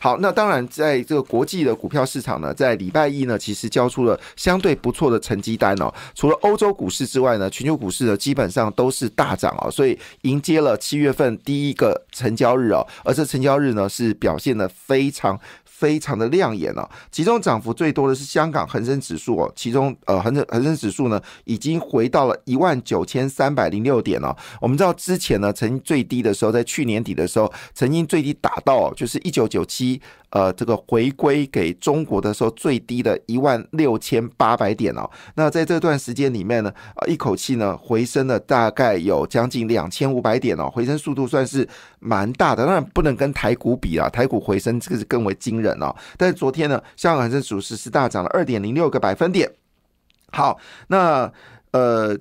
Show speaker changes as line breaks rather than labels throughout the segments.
好，那当然，在这个国际的股票市场呢，在礼拜一呢，其实交出了相对不错的成绩单哦。除了欧洲股市之外呢，全球股市呢基本上都是大涨哦，所以迎接了七月份第一个成交日哦，而这成交日呢是表现的非常。非常的亮眼哦，其中涨幅最多的是香港恒生指数哦，其中呃恒生恒生指数呢已经回到了一万九千三百零六点哦。我们知道之前呢，曾经最低的时候，在去年底的时候，曾经最低打到就是一九九七。呃，这个回归给中国的时候最低的一万六千八百点哦，那在这段时间里面呢，啊，一口气呢回升了大概有将近两千五百点哦，回升速度算是蛮大的，当然不能跟台股比啊，台股回升这个是更为惊人哦。但是昨天呢，香港恒生指数是大涨了二点零六个百分点。好，那呃。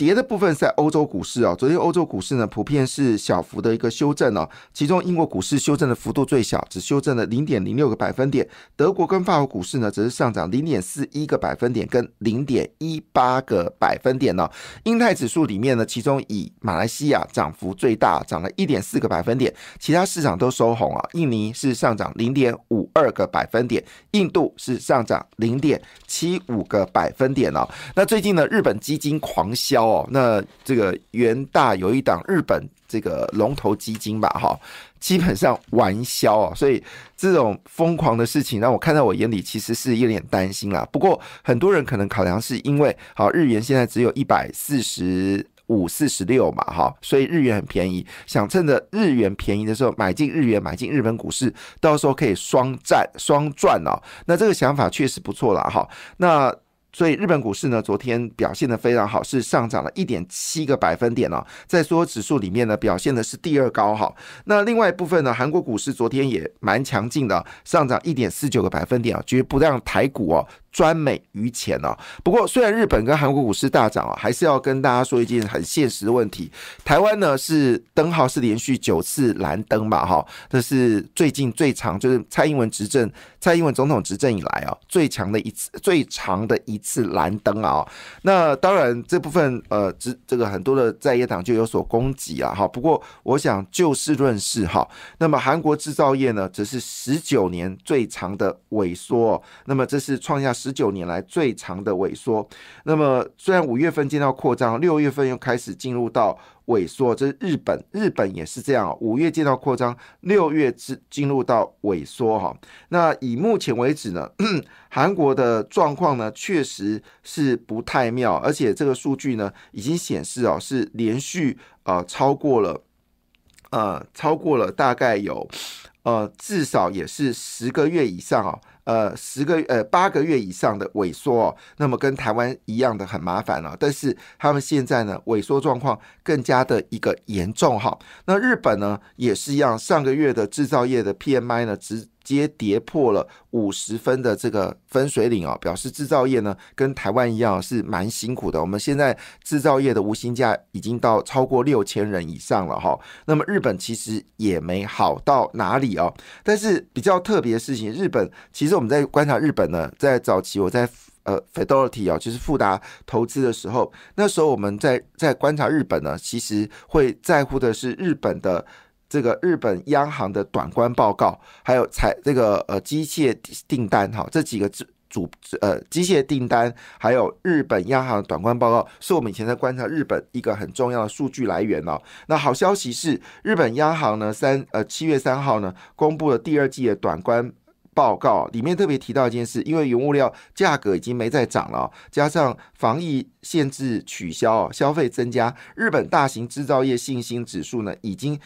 跌的部分在欧洲股市啊，昨天欧洲股市呢普遍是小幅的一个修正哦，其中英国股市修正的幅度最小，只修正了零点零六个百分点，德国跟法国股市呢则是上涨零点四一个百分点跟零点一八个百分点呢。英泰指数里面呢，其中以马来西亚涨幅最大，涨了一点四个百分点，其他市场都收红啊。印尼是上涨零点五二个百分点，印度是上涨零点七五个百分点哦。那最近呢，日本基金狂销。哦，那这个元大有一档日本这个龙头基金吧，哈，基本上玩销啊，所以这种疯狂的事情让我看在我眼里，其实是有点担心啦。不过很多人可能考量是因为，好日元现在只有一百四十五、四十六嘛，哈，所以日元很便宜，想趁着日元便宜的时候买进日元，买进日本股市，到时候可以双赚双赚哦。那这个想法确实不错了，哈。那所以日本股市呢，昨天表现的非常好，是上涨了一点七个百分点哦，在所有指数里面呢，表现的是第二高哈。那另外一部分呢，韩国股市昨天也蛮强劲的，上涨一点四九个百分点啊，绝不让台股哦。专美于前哦。不过虽然日本跟韩国股市大涨啊，还是要跟大家说一件很现实的问题。台湾呢是灯号是连续九次蓝灯嘛，哈，这是最近最长，就是蔡英文执政，蔡英文总统执政以来啊最强的一次，最长的一次蓝灯啊。那当然这部分呃，这这个很多的在野党就有所攻击啊，哈。不过我想就事论事哈。那么韩国制造业呢，则是十九年最长的萎缩，那么这是创下。十九年来最长的萎缩，那么虽然五月份见到扩张，六月份又开始进入到萎缩，这是日本，日本也是这样，五月见到扩张，六月进进入到萎缩哈。那以目前为止呢，韩国的状况呢确实是不太妙，而且这个数据呢已经显示哦是连续呃超过了呃超过了大概有呃至少也是十个月以上哦。呃，十个呃八个月以上的萎缩哦，那么跟台湾一样的很麻烦了。但是他们现在呢，萎缩状况更加的一个严重哈。那日本呢也是一样，上个月的制造业的 PMI 呢只接跌破了五十分的这个分水岭啊，表示制造业呢跟台湾一样是蛮辛苦的。我们现在制造业的无薪假已经到超过六千人以上了哈。那么日本其实也没好到哪里哦。但是比较特别的事情，日本其实。我们在观察日本呢，在早期我在呃 Fidelity 啊，就是富达投资的时候，那时候我们在在观察日本呢，其实会在乎的是日本的这个日本央行的短观报告，还有财这个呃机械订单哈，这几个主主呃机械订单，还有日本央行短观报告，是我们以前在观察日本一个很重要的数据来源哦。那好消息是，日本央行呢三呃七月三号呢公布了第二季的短观。报告里面特别提到一件事，因为原物料价格已经没再涨了，加上防疫限制取消，消费增加，日本大型制造业信心指数呢，已经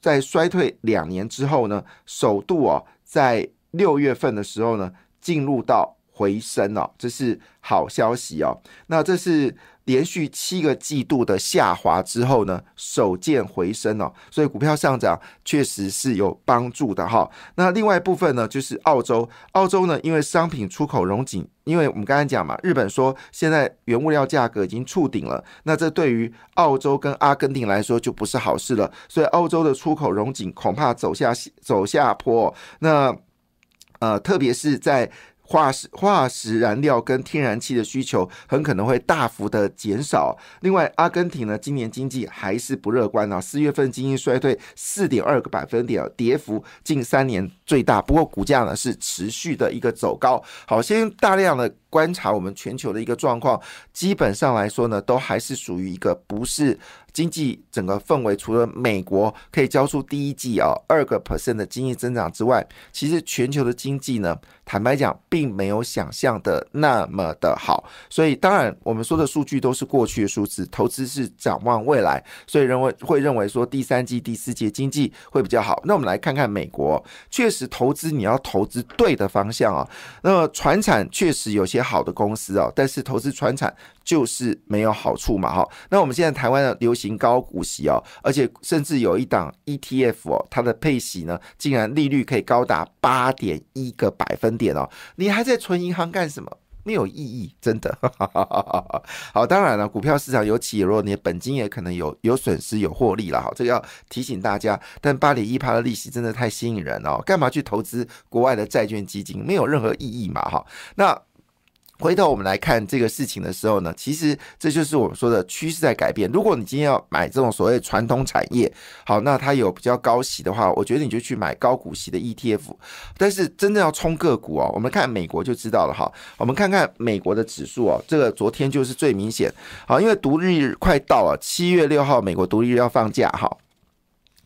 在衰退两年之后呢，首度啊，在六月份的时候呢，进入到。回升哦，这是好消息哦。那这是连续七个季度的下滑之后呢，首见回升哦，所以股票上涨确实是有帮助的哈。那另外一部分呢，就是澳洲，澳洲呢，因为商品出口融紧，因为我们刚才讲嘛，日本说现在原物料价格已经触顶了，那这对于澳洲跟阿根廷来说就不是好事了，所以澳洲的出口融紧，恐怕走下走下坡。那呃，特别是在化石化石燃料跟天然气的需求很可能会大幅的减少。另外，阿根廷呢，今年经济还是不乐观啊，四月份经济衰退四点二个百分点，跌幅近三年最大。不过股价呢是持续的一个走高。好，先大量的。观察我们全球的一个状况，基本上来说呢，都还是属于一个不是经济整个氛围。除了美国可以交出第一季啊二个 percent 的经济增长之外，其实全球的经济呢，坦白讲，并没有想象的那么的好。所以，当然我们说的数据都是过去的数字，投资是展望未来，所以认为会认为说第三季、第四季经济会比较好。那我们来看看美国，确实投资你要投资对的方向啊。那么，船产确实有些。好的公司啊，但是投资船产就是没有好处嘛，哈。那我们现在台湾的流行高股息哦，而且甚至有一档 ETF 哦，它的配息呢，竟然利率可以高达八点一个百分点哦。你还在存银行干什么？没有意义，真的。好，当然了，股票市场有起有落，你的本金也可能有有损失有获利了，哈，这个要提醒大家。但八点一趴的利息真的太吸引人哦，干嘛去投资国外的债券基金？没有任何意义嘛，哈。那回头我们来看这个事情的时候呢，其实这就是我们说的趋势在改变。如果你今天要买这种所谓传统产业，好，那它有比较高息的话，我觉得你就去买高股息的 ETF。但是真正要冲个股哦，我们看美国就知道了哈。我们看看美国的指数哦，这个昨天就是最明显。好，因为独立日快到了，七月六号美国独立日要放假哈。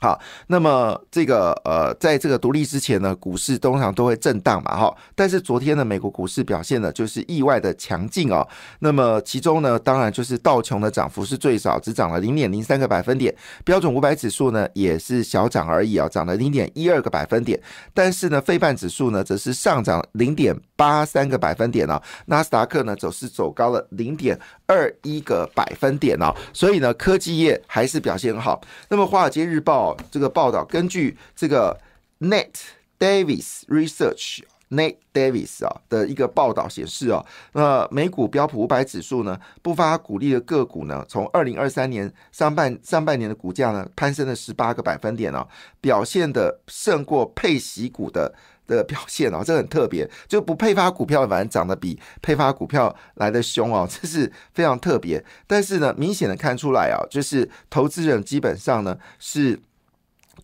好那么这个呃，在这个独立之前呢，股市通常都会震荡嘛，哈。但是昨天呢，美国股市表现的就是意外的强劲哦。那么其中呢，当然就是道琼的涨幅是最少，只涨了零点零三个百分点。标准五百指数呢，也是小涨而已啊，涨了零点一二个百分点。但是呢，费半指数呢，则是上涨零点八三个百分点哦。纳斯达克呢，走势走高了零点二一个百分点哦。所以呢，科技业还是表现好。那么华尔街日报。这个报道根据这个 Net Davis Research Net Davis 啊的一个报道显示啊，那美股标普五百指数呢，不发股利的个股呢，从二零二三年上半上半年的股价呢，攀升了十八个百分点哦，表现的胜过配息股的的表现哦，这很特别，就不配发股票反而涨得比配发股票来的凶哦，这是非常特别。但是呢，明显的看出来啊，就是投资人基本上呢是。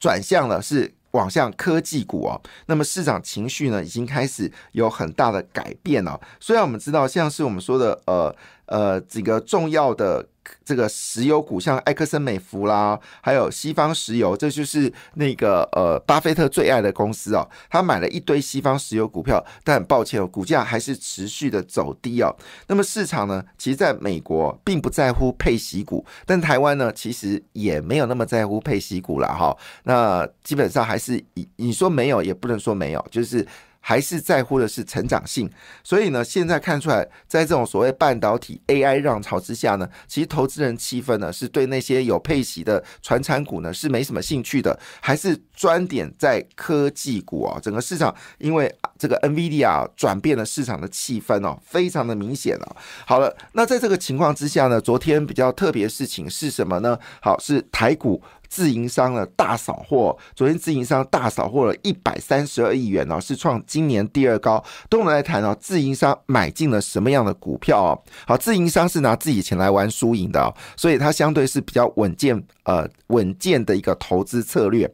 转向了，是往向科技股哦。那么市场情绪呢，已经开始有很大的改变了。虽然我们知道，像是我们说的，呃呃，几个重要的。这个石油股像埃克森美孚啦，还有西方石油，这就是那个呃巴菲特最爱的公司哦。他买了一堆西方石油股票，但很抱歉哦，股价还是持续的走低哦。那么市场呢，其实在美国并不在乎配息股，但台湾呢，其实也没有那么在乎配息股了哈。那基本上还是你你说没有，也不能说没有，就是。还是在乎的是成长性，所以呢，现在看出来，在这种所谓半导体 AI 浪潮之下呢，其实投资人气氛呢，是对那些有配息的传产股呢是没什么兴趣的，还是专点在科技股啊。整个市场因为这个 NVIDIA 转变了市场的气氛哦，非常的明显了。好了，那在这个情况之下呢，昨天比较特别事情是什么呢？好，是台股。自营商的大扫货，昨天自营商大扫货了一百三十二亿元哦，是创今年第二高。都我们来谈哦，自营商买进了什么样的股票哦？好，自营商是拿自己钱来玩输赢的哦，所以它相对是比较稳健呃稳健的一个投资策略。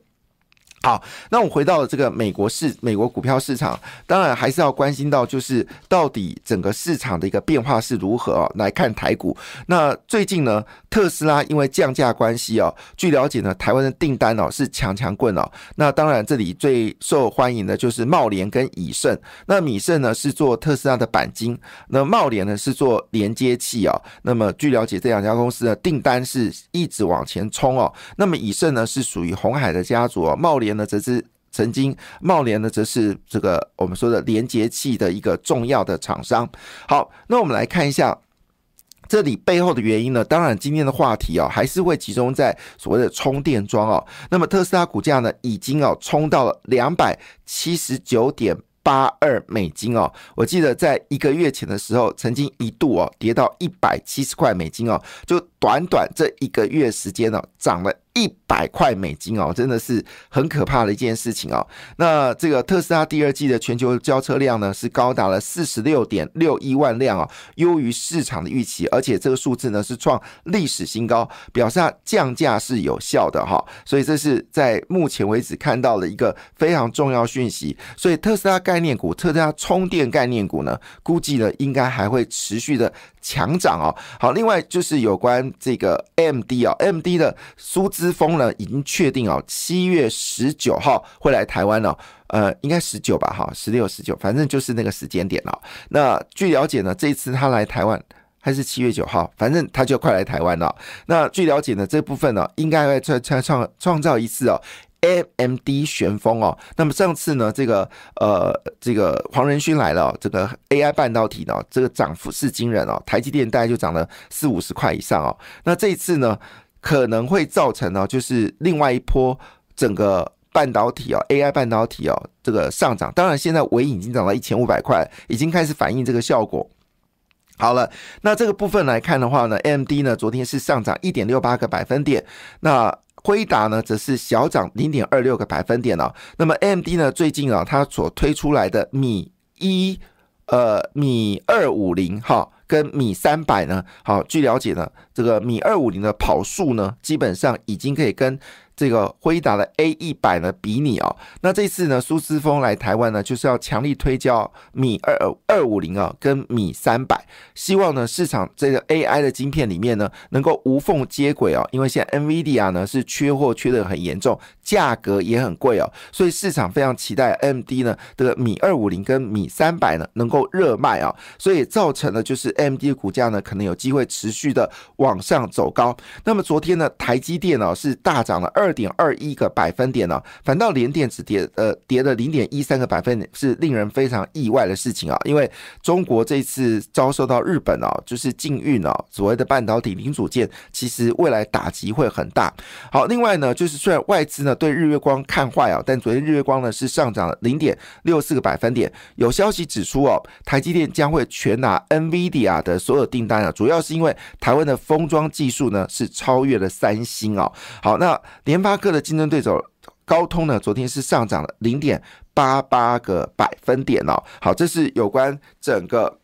好，那我们回到了这个美国市美国股票市场，当然还是要关心到，就是到底整个市场的一个变化是如何来看台股。那最近呢，特斯拉因为降价关系哦，据了解呢，台湾的订单哦是强强棍哦。那当然这里最受欢迎的就是茂联跟以盛。那米盛呢是做特斯拉的钣金，那茂联呢是做连接器哦。那么据了解这两家公司的订单是一直往前冲哦。那么以盛呢是属于红海的家族哦，茂联。那则是曾经茂联呢，则是这个我们说的连接器的一个重要的厂商。好，那我们来看一下。这里背后的原因呢？当然，今天的话题哦，还是会集中在所谓的充电桩哦。那么特斯拉股价呢，已经哦冲到了两百七十九点八二美金哦。我记得在一个月前的时候，曾经一度哦跌到一百七十块美金哦，就短短这一个月时间呢，涨了。一百块美金哦，真的是很可怕的一件事情哦。那这个特斯拉第二季的全球交车量呢，是高达了四十六点六一万辆哦，优于市场的预期，而且这个数字呢是创历史新高，表示它降价是有效的哈。所以这是在目前为止看到的一个非常重要讯息。所以特斯拉概念股、特斯拉充电概念股呢，估计呢应该还会持续的强涨哦。好，另外就是有关这个 M D 啊，M D 的数字。之峰呢已经确定哦，七月十九号会来台湾了，呃，应该十九吧，哈，十六、十九，反正就是那个时间点了。那据了解呢，这一次他来台湾还是七月九号，反正他就快来台湾了。那据了解呢，这部分呢应该会创创创创造一次哦，AMD 旋风哦。那么上次呢，这个呃，这个黄仁勋来了，这个 AI 半导体呢，这个涨幅是惊人哦，台积电大概就涨了四五十块以上哦。那这一次呢？可能会造成呢，就是另外一波整个半导体哦，AI 半导体哦，这个上涨。当然，现在尾已经涨到一千五百块，已经开始反映这个效果。好了，那这个部分来看的话呢，AMD 呢昨天是上涨一点六八个百分点，那辉达呢则是小涨零点二六个百分点哦。那么 AMD 呢最近啊，它所推出来的米一呃米二五零哈。跟米三百呢，好，据了解呢，这个米二五零的跑速呢，基本上已经可以跟。这个辉达的 A 一百呢比拟哦，那这次呢苏思峰来台湾呢就是要强力推销米二二五零啊跟米三百，希望呢市场这个 AI 的晶片里面呢能够无缝接轨哦，因为现在 NVIDIA 呢是缺货缺的很严重，价格也很贵哦，所以市场非常期待 MD 呢这个米二五零跟米三百呢能够热卖啊，所以造成了就是 MD 的股价呢可能有机会持续的往上走高。那么昨天呢台积电呢是大涨了二。二点二一个百分点呢，反倒连电只跌呃跌了零点一三个百分点，是令人非常意外的事情啊！因为中国这次遭受到日本啊，就是禁运啊，所谓的半导体零组件，其实未来打击会很大。好，另外呢，就是虽然外资呢对日月光看坏啊，但昨天日月光呢是上涨了零点六四个百分点。有消息指出哦，台积电将会全拿 NVIDIA 的所有订单啊，主要是因为台湾的封装技术呢是超越了三星啊。好，那连。联发科的竞争对手高通呢，昨天是上涨了零点八八个百分点哦。好，这是有关整个。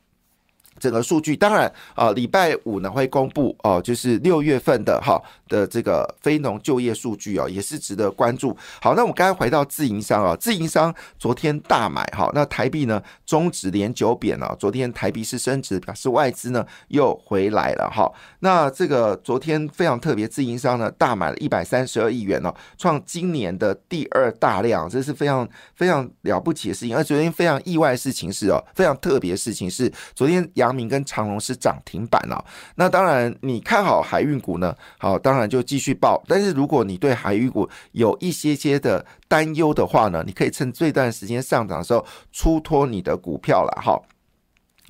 整个数据当然啊，礼拜五呢会公布哦，就是六月份的哈的这个非农就业数据哦，也是值得关注。好，那我们刚才回到自营商啊，自营商昨天大买哈，那台币呢中指连九贬了，昨天台币是升值，表示外资呢又回来了哈。那这个昨天非常特别，自营商呢大买了一百三十二亿元哦，创今年的第二大量，这是非常非常了不起的事情。而昨天非常意外的事情是哦，非常特别的事情是昨天阳。明跟长荣是涨停板了，那当然你看好海运股呢，好，当然就继续报。但是如果你对海运股有一些些的担忧的话呢，你可以趁这段时间上涨的时候出脱你的股票了，哈。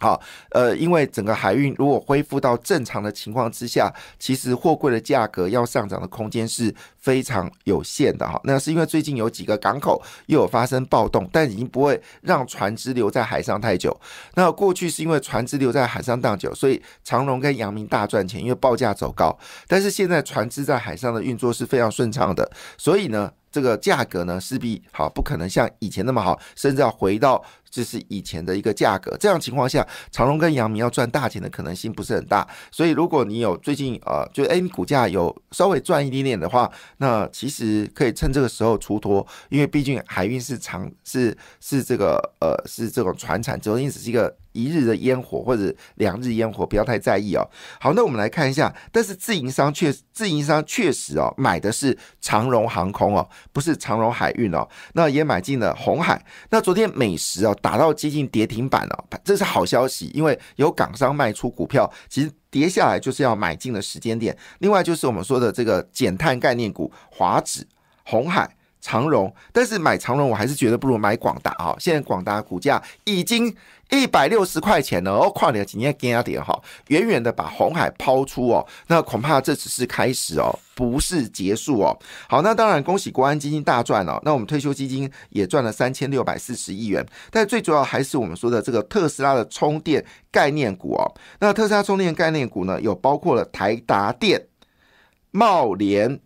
好，呃，因为整个海运如果恢复到正常的情况之下，其实货柜的价格要上涨的空间是非常有限的哈。那是因为最近有几个港口又有发生暴动，但已经不会让船只留在海上太久。那过去是因为船只留在海上荡久，所以长荣跟阳明大赚钱，因为报价走高。但是现在船只在海上的运作是非常顺畅的，所以呢。这个价格呢，势必好不可能像以前那么好，甚至要回到就是以前的一个价格。这样情况下，长荣跟阳明要赚大钱的可能性不是很大。所以，如果你有最近呃，就 A 股价有稍微赚一点点的话，那其实可以趁这个时候出脱，因为毕竟海运是长是是这个呃是这种船产，昨天只是一个。一日的烟火或者两日烟火，不要太在意哦。好，那我们来看一下，但是自营商确自营商确实哦，买的是长荣航空哦，不是长荣海运哦。那也买进了红海。那昨天美食哦打到接近跌停板了，这是好消息，因为有港商卖出股票，其实跌下来就是要买进的时间点。另外就是我们说的这个减碳概念股华指、红海。长荣，但是买长荣我还是觉得不如买广达啊。现在广达股价已经一百六十块钱了哦，跨年今天跟阿点哈，远远的把红海抛出哦，那恐怕这只是开始哦，不是结束哦。好，那当然恭喜国安基金大赚哦，那我们退休基金也赚了三千六百四十亿元，但最主要还是我们说的这个特斯拉的充电概念股哦。那特斯拉充电概念股呢，有包括了台达电、茂联、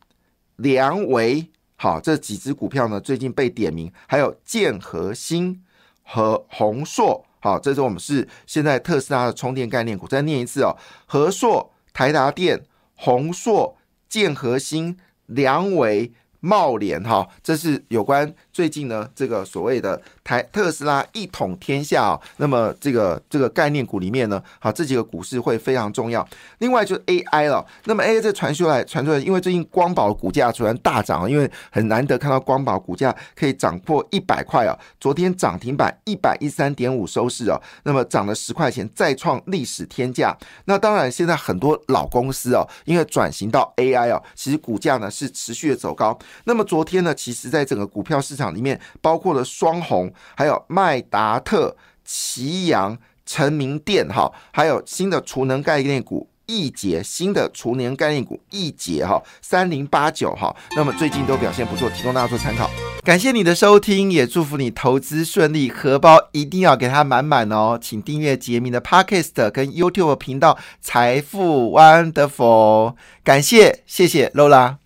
良维。好，这几只股票呢，最近被点名，还有建和兴和宏硕。好，这是我们是现在特斯拉的充电概念股。再念一次哦，和硕、台达电、宏硕、建和兴、良伟。茂联哈，这是有关最近呢这个所谓的台特斯拉一统天下啊。那么这个这个概念股里面呢，好这几个股市会非常重要。另外就是 AI 了。那么 AI 这传出来传出来，因为最近光宝股价突然大涨，因为很难得看到光宝股价可以涨破一百块啊。昨天涨停板一百一三点五收市啊，那么涨了十块钱，再创历史天价。那当然现在很多老公司哦，因为转型到 AI 哦，其实股价呢是持续的走高。那么昨天呢，其实在整个股票市场里面，包括了双红，还有麦达特、奇阳、成名店，哈，还有新的储能概念股易捷，新的储能概念股易捷，哈，三零八九，哈，那么最近都表现不错，提供大家做参考。感谢你的收听，也祝福你投资顺利，荷包一定要给它满满哦。请订阅杰明的 Podcast 跟 YouTube 频道财富 Wonderful，感谢，谢谢 Lola。